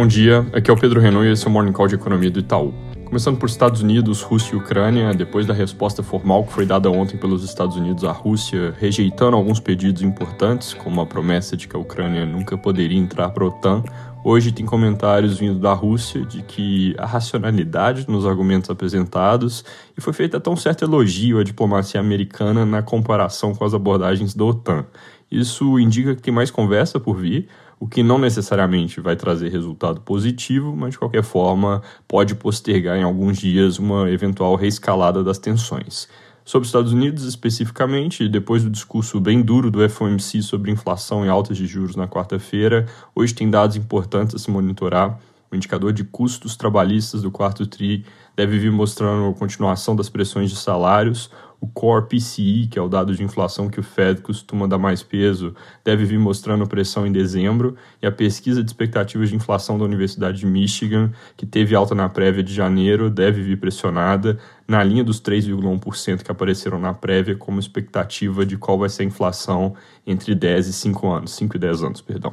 Bom dia, aqui é o Pedro Renault e esse é o Morning Call de Economia do Itaú. Começando por Estados Unidos, Rússia e Ucrânia, depois da resposta formal que foi dada ontem pelos Estados Unidos à Rússia, rejeitando alguns pedidos importantes, como a promessa de que a Ucrânia nunca poderia entrar para a OTAN, hoje tem comentários vindo da Rússia de que a racionalidade nos argumentos apresentados e foi feito até um certo elogio à diplomacia americana na comparação com as abordagens da OTAN. Isso indica que tem mais conversa por vir, o que não necessariamente vai trazer resultado positivo, mas de qualquer forma pode postergar em alguns dias uma eventual reescalada das tensões. Sobre os Estados Unidos especificamente, depois do discurso bem duro do FOMC sobre inflação e altas de juros na quarta-feira, hoje tem dados importantes a se monitorar. O indicador de custos trabalhistas do quarto TRI deve vir mostrando a continuação das pressões de salários. O Core PCI, que é o dado de inflação que o Fed costuma dar mais peso, deve vir mostrando pressão em dezembro. E a pesquisa de expectativas de inflação da Universidade de Michigan, que teve alta na prévia de janeiro, deve vir pressionada na linha dos 3,1% que apareceram na prévia como expectativa de qual vai ser a inflação entre 10 e 5 anos, 5 e 10 anos, perdão.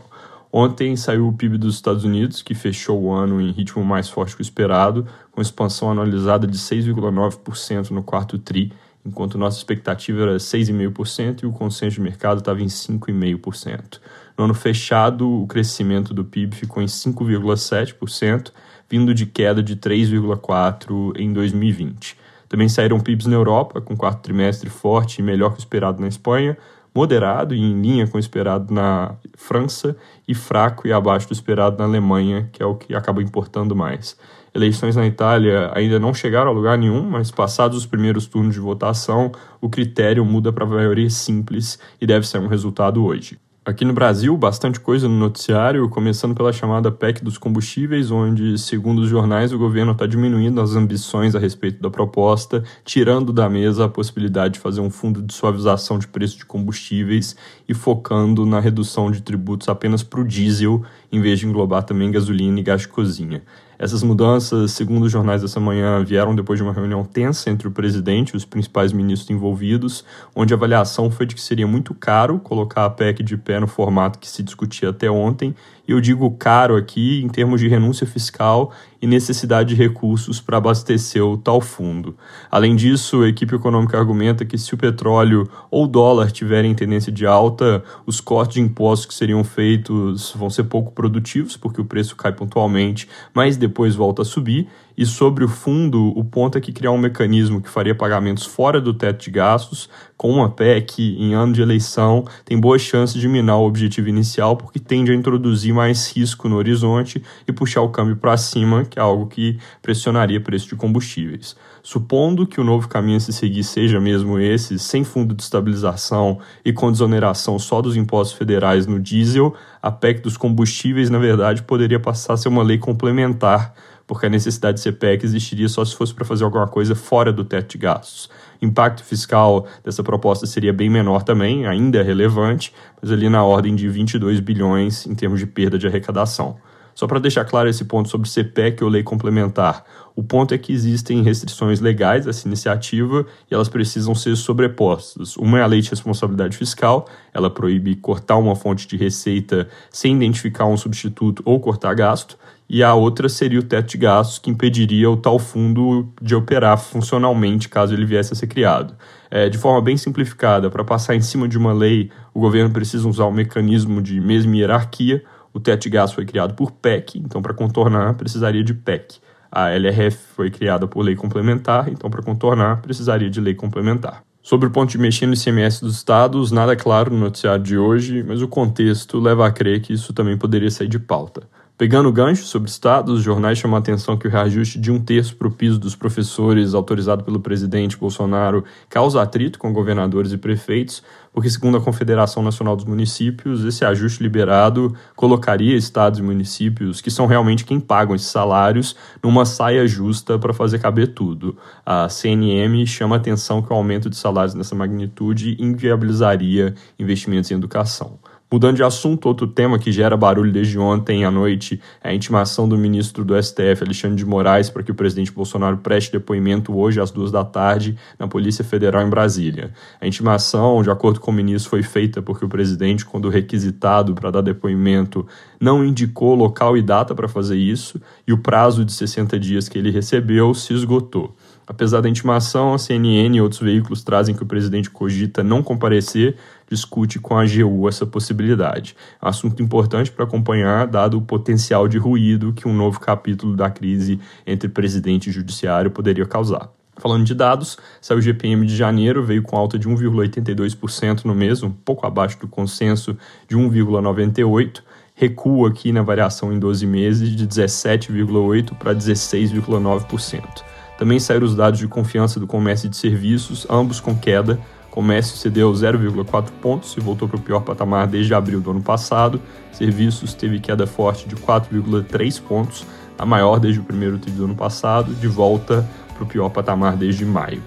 Ontem saiu o PIB dos Estados Unidos, que fechou o ano em ritmo mais forte que o esperado, com expansão anualizada de 6,9% no quarto TRI, enquanto nossa expectativa era 6,5% e o consenso de mercado estava em 5,5%. No ano fechado, o crescimento do PIB ficou em 5,7%, vindo de queda de 3,4% em 2020. Também saíram PIBs na Europa, com quarto trimestre forte e melhor que o esperado na Espanha, moderado e em linha com o esperado na França e fraco e abaixo do esperado na Alemanha, que é o que acaba importando mais. Eleições na Itália ainda não chegaram a lugar nenhum, mas passados os primeiros turnos de votação, o critério muda para maioria simples e deve ser um resultado hoje. Aqui no Brasil, bastante coisa no noticiário, começando pela chamada PEC dos combustíveis, onde, segundo os jornais, o governo está diminuindo as ambições a respeito da proposta, tirando da mesa a possibilidade de fazer um fundo de suavização de preço de combustíveis e focando na redução de tributos apenas para o diesel, em vez de englobar também gasolina e gás de cozinha. Essas mudanças, segundo os jornais dessa manhã, vieram depois de uma reunião tensa entre o presidente e os principais ministros envolvidos, onde a avaliação foi de que seria muito caro colocar a PEC de pé no formato que se discutia até ontem eu digo caro aqui em termos de renúncia fiscal e necessidade de recursos para abastecer o tal fundo. Além disso, a equipe econômica argumenta que se o petróleo ou o dólar tiverem tendência de alta, os cortes de impostos que seriam feitos vão ser pouco produtivos, porque o preço cai pontualmente, mas depois volta a subir, e sobre o fundo, o ponto é que criar um mecanismo que faria pagamentos fora do teto de gastos, com uma PEC em ano de eleição, tem boas chances de minar o objetivo inicial, porque tende a introduzir mais risco no horizonte e puxar o câmbio para cima, que é algo que pressionaria preço de combustíveis. Supondo que o novo caminho a se seguir seja mesmo esse, sem fundo de estabilização e com desoneração só dos impostos federais no diesel, a PEC dos combustíveis, na verdade, poderia passar a ser uma lei complementar porque a necessidade de ser PEC existiria só se fosse para fazer alguma coisa fora do teto de gastos. O impacto fiscal dessa proposta seria bem menor também, ainda é relevante, mas ali na ordem de 22 bilhões em termos de perda de arrecadação. Só para deixar claro esse ponto sobre CPEC ou lei complementar, o ponto é que existem restrições legais a essa iniciativa e elas precisam ser sobrepostas. Uma é a lei de responsabilidade fiscal, ela proíbe cortar uma fonte de receita sem identificar um substituto ou cortar gasto, e a outra seria o teto de gastos, que impediria o tal fundo de operar funcionalmente caso ele viesse a ser criado. É, de forma bem simplificada, para passar em cima de uma lei, o governo precisa usar um mecanismo de mesma hierarquia. O teto de foi criado por PEC, então para contornar precisaria de PEC. A LRF foi criada por lei complementar, então para contornar precisaria de lei complementar. Sobre o ponto de mexer no ICMS dos estados, nada claro no noticiário de hoje, mas o contexto leva a crer que isso também poderia sair de pauta. Pegando o gancho sobre estados, os jornais chamam a atenção que o reajuste de um terço para o piso dos professores, autorizado pelo presidente Bolsonaro, causa atrito com governadores e prefeitos, porque, segundo a Confederação Nacional dos Municípios, esse ajuste liberado colocaria estados e municípios, que são realmente quem pagam esses salários, numa saia justa para fazer caber tudo. A CNM chama a atenção que o aumento de salários nessa magnitude inviabilizaria investimentos em educação. Mudando de assunto, outro tema que gera barulho desde ontem à noite é a intimação do ministro do STF, Alexandre de Moraes, para que o presidente Bolsonaro preste depoimento hoje às duas da tarde na Polícia Federal em Brasília. A intimação, de acordo com o ministro, foi feita porque o presidente, quando requisitado para dar depoimento, não indicou local e data para fazer isso e o prazo de 60 dias que ele recebeu se esgotou. Apesar da intimação, a CNN e outros veículos trazem que o presidente cogita não comparecer, discute com a AGU essa possibilidade. Assunto importante para acompanhar, dado o potencial de ruído que um novo capítulo da crise entre presidente e judiciário poderia causar. Falando de dados, saiu o GPM de janeiro, veio com alta de 1,82% no mês, um pouco abaixo do consenso de 1,98%, recua aqui na variação em 12 meses de 17,8% para 16,9%. Também saíram os dados de confiança do comércio de serviços, ambos com queda. Comércio cedeu 0,4 pontos e voltou para o pior patamar desde abril do ano passado. Serviços teve queda forte de 4,3 pontos, a maior desde o primeiro trimestre do ano passado, de volta para o pior patamar desde maio.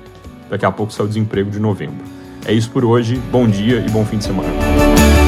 Daqui a pouco sai o desemprego de novembro. É isso por hoje, bom dia e bom fim de semana.